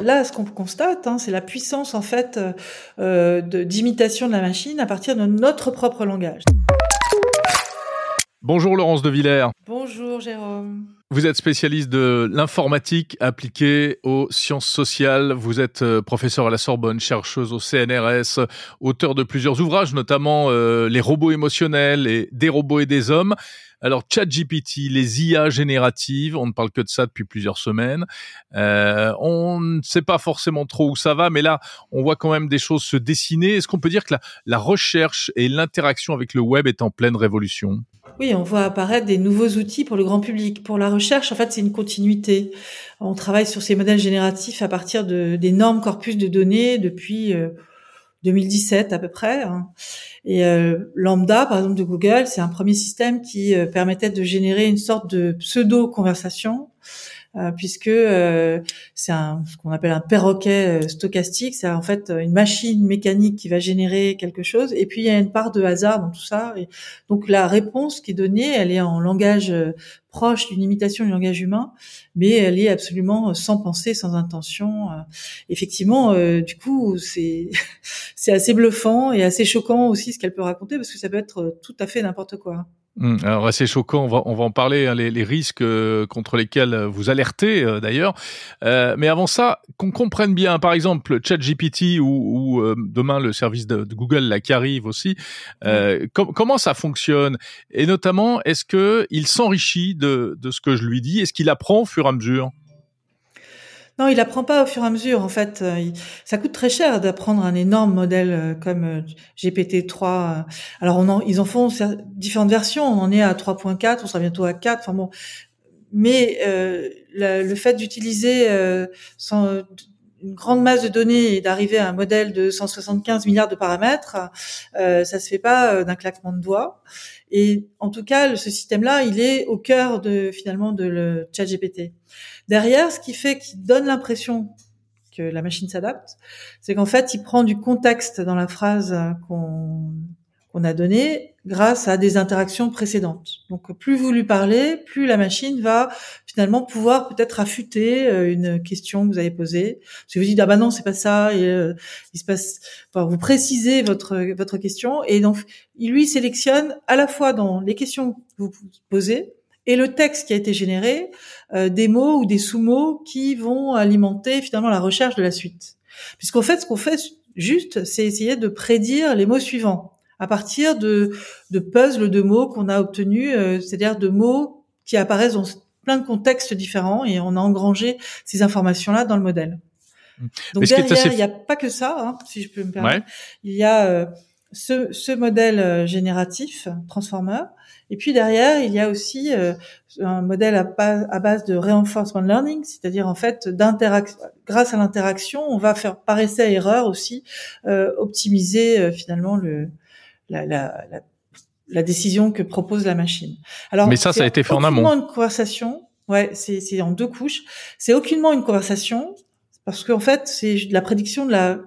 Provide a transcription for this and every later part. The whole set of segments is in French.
là, ce qu'on constate, hein, c'est la puissance en fait euh, d'imitation de, la machine à partir de notre propre langage. Bonjour Laurence de Villers. Bonjour Jérôme. Vous êtes spécialiste de l'informatique appliquée aux sciences sociales. Vous êtes euh, professeur à la Sorbonne, chercheuse au CNRS, auteur de plusieurs ouvrages, notamment euh, Les robots émotionnels et Des robots et des hommes. Alors, ChatGPT, les IA génératives, on ne parle que de ça depuis plusieurs semaines. Euh, on ne sait pas forcément trop où ça va, mais là, on voit quand même des choses se dessiner. Est-ce qu'on peut dire que la, la recherche et l'interaction avec le web est en pleine révolution? Oui, on voit apparaître des nouveaux outils pour le grand public. Pour la recherche, en fait, c'est une continuité. On travaille sur ces modèles génératifs à partir d'énormes corpus de données depuis 2017 euh, à peu près. Hein. Et euh, Lambda, par exemple, de Google, c'est un premier système qui euh, permettait de générer une sorte de pseudo-conversation puisque euh, c'est ce qu'on appelle un perroquet euh, stochastique, c'est en fait une machine mécanique qui va générer quelque chose, et puis il y a une part de hasard dans tout ça. Et donc la réponse qui est donnée, elle est en langage proche d'une imitation du langage humain, mais elle est absolument sans pensée, sans intention. Effectivement, du coup, c'est assez bluffant et assez choquant aussi ce qu'elle peut raconter parce que ça peut être tout à fait n'importe quoi. Hum, alors assez choquant, on va, on va en parler, hein, les, les, risques euh, contre lesquels vous alertez euh, d'ailleurs. Euh, mais avant ça, qu'on comprenne bien, par exemple, ChatGPT ou, ou euh, demain le service de, Google là qui arrive aussi, comment ça fonctionne? Et notamment, est-ce que il s'enrichit de, de ce que je lui dis? Est-ce qu'il apprend au fur et à mesure? Non, il apprend pas au fur et à mesure. En fait, euh, ça coûte très cher d'apprendre un énorme modèle euh, comme euh, GPT-3. Alors, ils en font différentes versions. On en est à 3.4, on sera bientôt à 4. Enfin bon, mais le, fait d'utiliser euh, une grande masse de données et d'arriver à un modèle de 175 milliards de paramètres, euh, ça se fait pas d'un claquement de doigts. Et en tout cas, ce système-là, il est au cœur de finalement de le chat GPT. Derrière, ce qui fait qu'il donne l'impression que la machine s'adapte, c'est qu'en fait, il prend du contexte dans la phrase qu'on qu'on a donnée grâce à des interactions précédentes. Donc, plus vous lui parlez, plus la machine va finalement pouvoir peut-être affûter euh, une question que vous avez posée. Si vous dites ah bah non c'est pas ça, euh, il se passe, vous précisez votre votre question et donc il lui sélectionne à la fois dans les questions que vous posez et le texte qui a été généré, euh, des mots ou des sous-mots qui vont alimenter finalement la recherche de la suite. Puisqu'en fait, ce qu'on fait juste, c'est essayer de prédire les mots suivants à partir de, de puzzles de mots qu'on a obtenus, euh, c'est-à-dire de mots qui apparaissent dans plein de contextes différents et on a engrangé ces informations-là dans le modèle. Donc derrière, il n'y a pas que ça, hein, si je peux me permettre. Il y a euh, ce, ce, modèle euh, génératif, transformer, et puis derrière, il y a aussi euh, un modèle à, base de reinforcement learning, c'est-à-dire en fait grâce à l'interaction, on va faire par essai erreur aussi euh, optimiser euh, finalement le la, la, la, la, décision que propose la machine. Alors, mais ça, ça a été fait en amont. une conversation. Ouais, c'est en deux couches. C'est aucunement une conversation parce qu'en fait, c'est la prédiction de la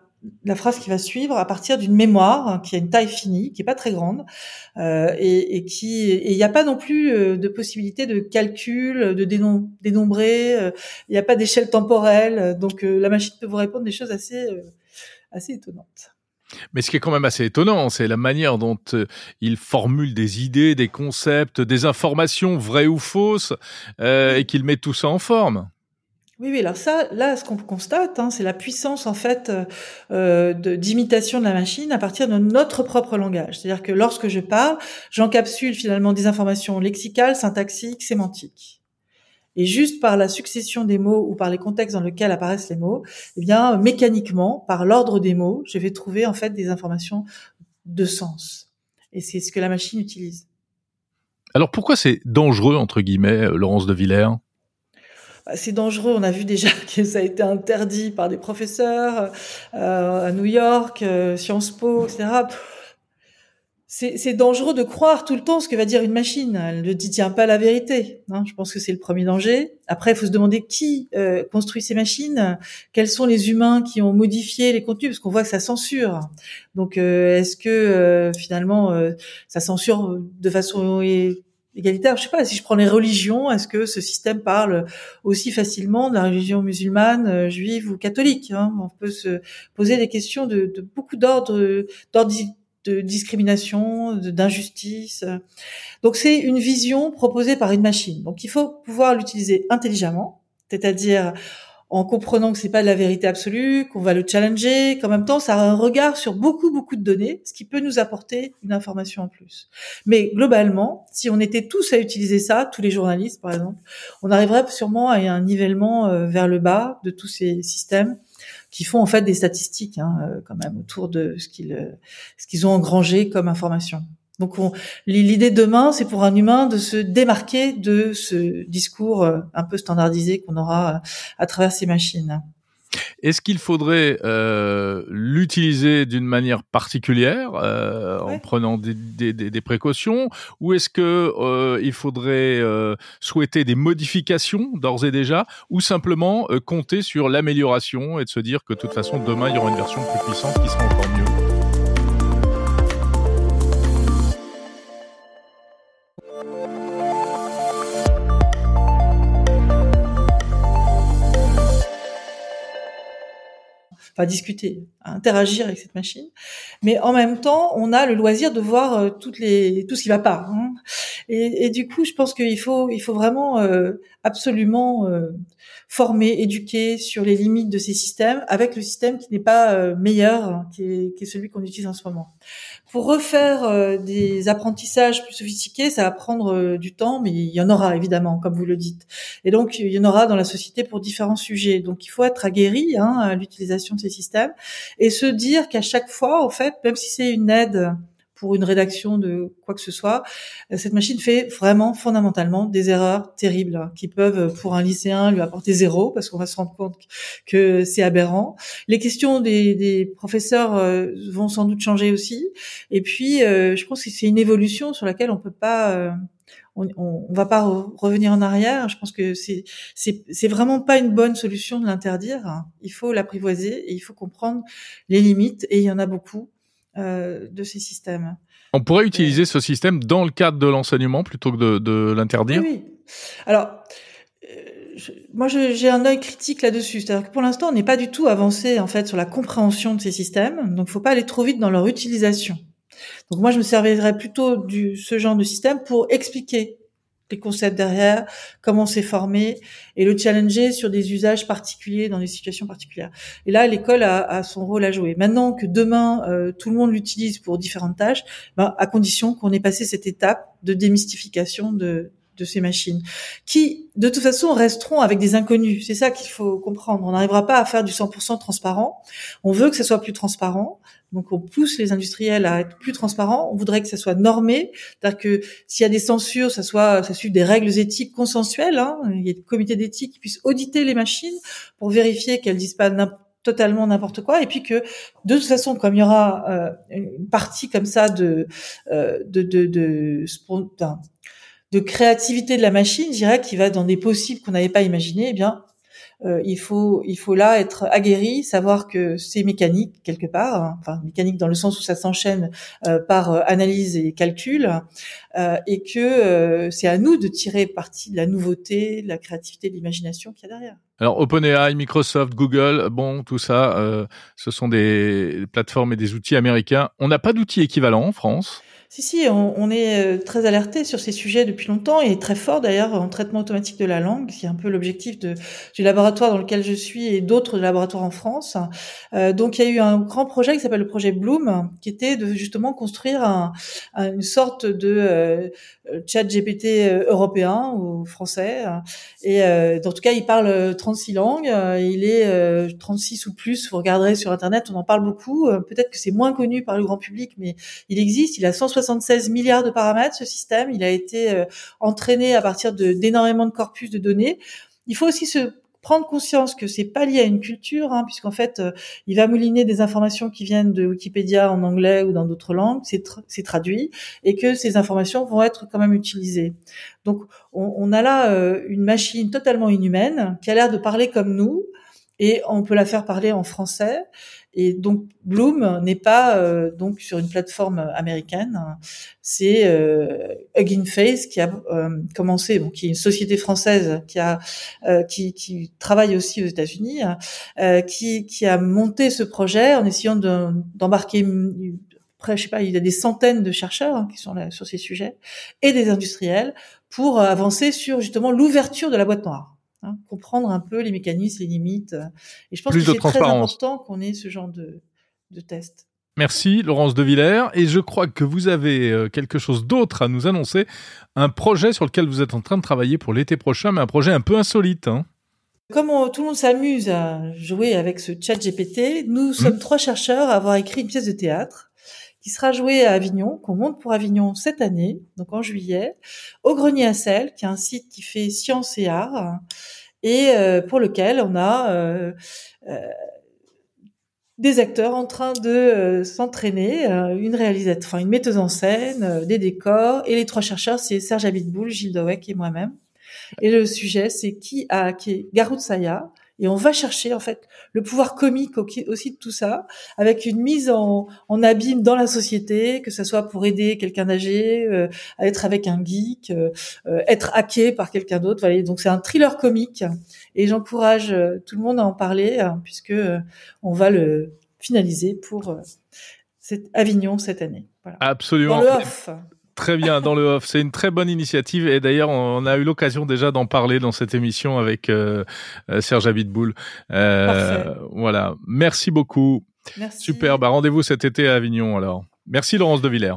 la phrase qui va suivre à partir d'une mémoire qui a une taille finie, qui est pas très grande, euh, et, et, qui il n'y a pas non plus euh, de possibilité de calcul, de dénombrer, euh, il n'y a pas d'échelle temporelle, donc euh, la machine peut vous répondre des choses assez assez étonnantes. Mais ce qui est quand même assez étonnant, c'est la manière dont il formule des idées, des concepts, des informations vraies ou fausses, et qu'il met tout ça en forme. Oui, oui. Alors ça, là, ce qu'on constate, hein, c'est la puissance en fait euh, d'imitation de, la machine à partir de notre propre langage. C'est-à-dire que lorsque je parle, j'encapsule finalement des informations lexicales, syntaxiques, sémantiques. Et juste par la succession des mots ou par les contextes dans lesquels apparaissent les mots, eh bien, mécaniquement, par l'ordre des mots, je vais trouver en fait des informations de sens. Et c'est ce que la machine utilise. Alors pourquoi c'est dangereux entre guillemets, Laurence de Villers? C'est dangereux. On a vu déjà que ça a été interdit par des professeurs euh, à New York, euh, Sciences Po, etc. C'est dangereux de croire tout le temps ce que va dire une machine. Elle ne tient pas la vérité. Hein. Je pense que c'est le premier danger. Après, il faut se demander qui euh, construit ces machines, quels sont les humains qui ont modifié les contenus, parce qu'on voit que ça censure. Donc, est-ce que finalement, ça censure de façon égalitaire? Je sais pas si je prends les religions, est-ce que ce système parle aussi facilement de la religion musulmane, euh, juive ou catholique hein? On peut se poser des questions de, de beaucoup d'ordre, d'ordre de discrimination, d'injustice. Donc c'est une vision proposée par une machine. Donc il faut pouvoir l'utiliser intelligemment, c'est-à-dire en comprenant que c'est pas de la vérité absolue, qu'on va le challenger, qu'en même temps ça a un regard sur beaucoup beaucoup de données, ce qui peut nous apporter une information en plus. Mais globalement, si on était tous à utiliser ça, tous les journalistes par exemple, on arriverait sûrement à un nivellement euh, vers le bas de tous ces systèmes qui font en fait des statistiques hein, euh, quand même autour de ce qu'ils euh, ce qu'ils ont engrangé comme information. Donc l'idée de demain, c'est pour un humain de se démarquer de ce discours euh, un peu standardisé qu'on aura euh, à travers ces machines. Est-ce qu'il faudrait euh, l'utiliser d'une manière particulière, euh, en prenant des, des, des, précautions, ou est-ce que euh, il faudrait souhaiter des modifications d'ores et déjà, ou simplement compter sur l'amélioration et de se dire que de toute façon demain il y aura une version plus puissante qui sera encore mieux? Discuter, interagir avec cette machine. Mais en même temps, on a le loisir de voir euh, toutes les tout ce qui va pas. Hein. Et, du coup, je pense qu'il faut il faut vraiment euh, absolument euh, former, éduquer sur les limites de ces systèmes avec le système qui n'est pas meilleur, hein, qui est, qui est celui qu'on utilise en ce moment. Pour refaire des apprentissages plus sophistiqués, ça va prendre du temps, mais il y en aura évidemment, comme vous le dites. Et donc, il y en aura dans la société pour différents sujets. Donc, il faut être aguerri hein, à l'utilisation de ces et se dire qu'à chaque fois, en fait, même si c'est une aide pour une rédaction de quoi que ce soit, euh, cette machine fait vraiment fondamentalement des erreurs terribles qui peuvent, pour un lycéen, lui apporter zéro parce qu'on va se rendre compte que c'est aberrant. Les questions des, des, professeurs euh, vont sans doute changer aussi. Et puis, euh, je pense que c'est une évolution sur laquelle on peut pas on, on, va pas revenir en arrière. Je pense que c'est c'est vraiment pas une bonne solution de l'interdire. Il faut l'apprivoiser et il faut comprendre les limites et il y en a beaucoup. Euh, de ces systèmes. On pourrait utiliser ce système dans le cadre de l'enseignement plutôt que de, de l'interdire? Oui. Alors, euh, moi, j'ai un œil critique là-dessus. C'est-à-dire que pour l'instant, on n'est pas du tout avancé en fait sur la compréhension de ces systèmes. Donc, il faut pas aller trop vite dans leur utilisation. Donc, moi, je me servirais plutôt de ce genre de système pour expliquer les concepts derrière, comment c'est formé, et le challenger sur des usages particuliers dans des situations particulières. Et là, l'école a, a, son rôle à jouer. Maintenant que demain euh, tout le monde l'utilise pour différentes tâches, ben, à condition qu'on ait passé cette étape de démystification de, de ces machines, qui de toute façon resteront avec des inconnus. C'est ça qu'il faut comprendre. On n'arrivera pas à faire du 100% transparent. On veut que ça soit plus transparent. Donc on pousse les industriels à être plus transparents. On voudrait que ça soit normé, c'est-à-dire que s'il y a des censures, ça soit ça suive des règles éthiques consensuelles. Hein. Il y a des comités d'éthique qui puissent auditer les machines pour vérifier qu'elles disent pas totalement n'importe quoi et puis que de toute façon comme il y aura euh, une partie comme ça de euh, de de, de, de, de créativité de la machine, je dirais, qui va dans des possibles qu'on n'avait pas imaginés, eh bien, euh, il faut il faut là être aguerri, savoir que c'est mécanique quelque part, hein, enfin mécanique dans le sens où ça s'enchaîne euh, par euh, analyse et calcul, et que c'est à nous de tirer parti de la nouveauté, de la créativité, de l'imagination qu'il y a derrière. Alors OpenAI, Microsoft, Google, bon, tout ça, ce sont des plateformes et des outils américains. On n'a pas d'outils équivalents en France. Si, si, on, on est euh, très alerté sur ces sujets depuis longtemps et très fort d'ailleurs en traitement automatique de la langue, qui est un peu l'objectif du laboratoire dans lequel je suis et d'autres laboratoires en France. Euh, donc il y a eu un grand projet qui s'appelle le projet Bloom, qui était de justement construire un, une sorte de euh, chat GPT euh, européen ou français. Et euh, en tout cas, il parle 36 langues. il est 36 ou plus. Vous regarderez sur Internet, on en parle beaucoup. Peut-être que c'est moins connu par le grand public, mais il existe. Il a 160 76 milliards de paramètres, ce système. Il a été euh, entraîné à partir d'énormément de, corpus de données. Il faut aussi se prendre conscience que c'est pas lié à une culture, hein, puisqu'en fait, euh, il va mouliner des informations qui viennent de Wikipédia en anglais ou dans d'autres langues, c'est traduit, et que ces informations vont être quand même utilisées. Donc, on, on a là euh, une machine totalement inhumaine qui a l'air de parler comme nous, et on peut la faire parler en français. Et donc Bloom n'est pas euh, donc sur une plateforme américaine. C'est euh, Hugging Face qui a euh, commencé, bon, qui est une société française qui a euh, qui, qui, travaille aussi aux États-Unis, qui, qui a monté ce projet en essayant d'embarquer après, je sais pas, il y a des centaines de chercheurs hein, qui sont là sur ces sujets et des industriels pour avancer sur justement l'ouverture de la boîte noire. Hein, comprendre un peu les mécanismes, les limites. Et je pense que c'est très important qu'on ait ce genre de, de test. Merci Laurence De Villers. Et je crois que vous avez euh, quelque chose d'autre à nous annoncer, un projet sur lequel vous êtes en train de travailler pour l'été prochain, mais un projet un peu insolite. Hein. Comme tout le monde s'amuse à jouer avec ce chat GPT, nous sommes mmh. trois chercheurs à avoir écrit une pièce de théâtre qui sera joué à Avignon, qu'on monte pour Avignon cette année, donc en juillet, au Grenier à Sel, qui est un site qui fait sciences et arts, et euh, pour lequel on a euh, euh, des acteurs en train de s'entraîner, une réalisatrice, enfin une metteuse en scène, des décors, et les trois chercheurs, c'est Serge Abitboul, Gilles Dowek et moi-même. Et le sujet, c'est qui a hacké Garou Saya, et on va chercher en fait le pouvoir comique aussi de tout ça, avec une mise en, en abîme dans la société, que ce soit pour aider quelqu'un âgé, euh, à être avec un geek, euh, euh, être hacké par quelqu'un d'autre. Voilà. Donc c'est un thriller comique et j'encourage tout le monde à en parler hein, puisque on va le finaliser pour cette Avignon cette année. Voilà. Absolument. Dans le off. Très bien, dans le off. C'est une très bonne initiative. Et d'ailleurs, on a eu l'occasion déjà d'en parler dans cette émission avec euh, euh Serge Abitboul. Euh, voilà. Merci beaucoup. Merci. Super. Bah, rendez-vous cet été à Avignon alors. Merci Laurence de Villers.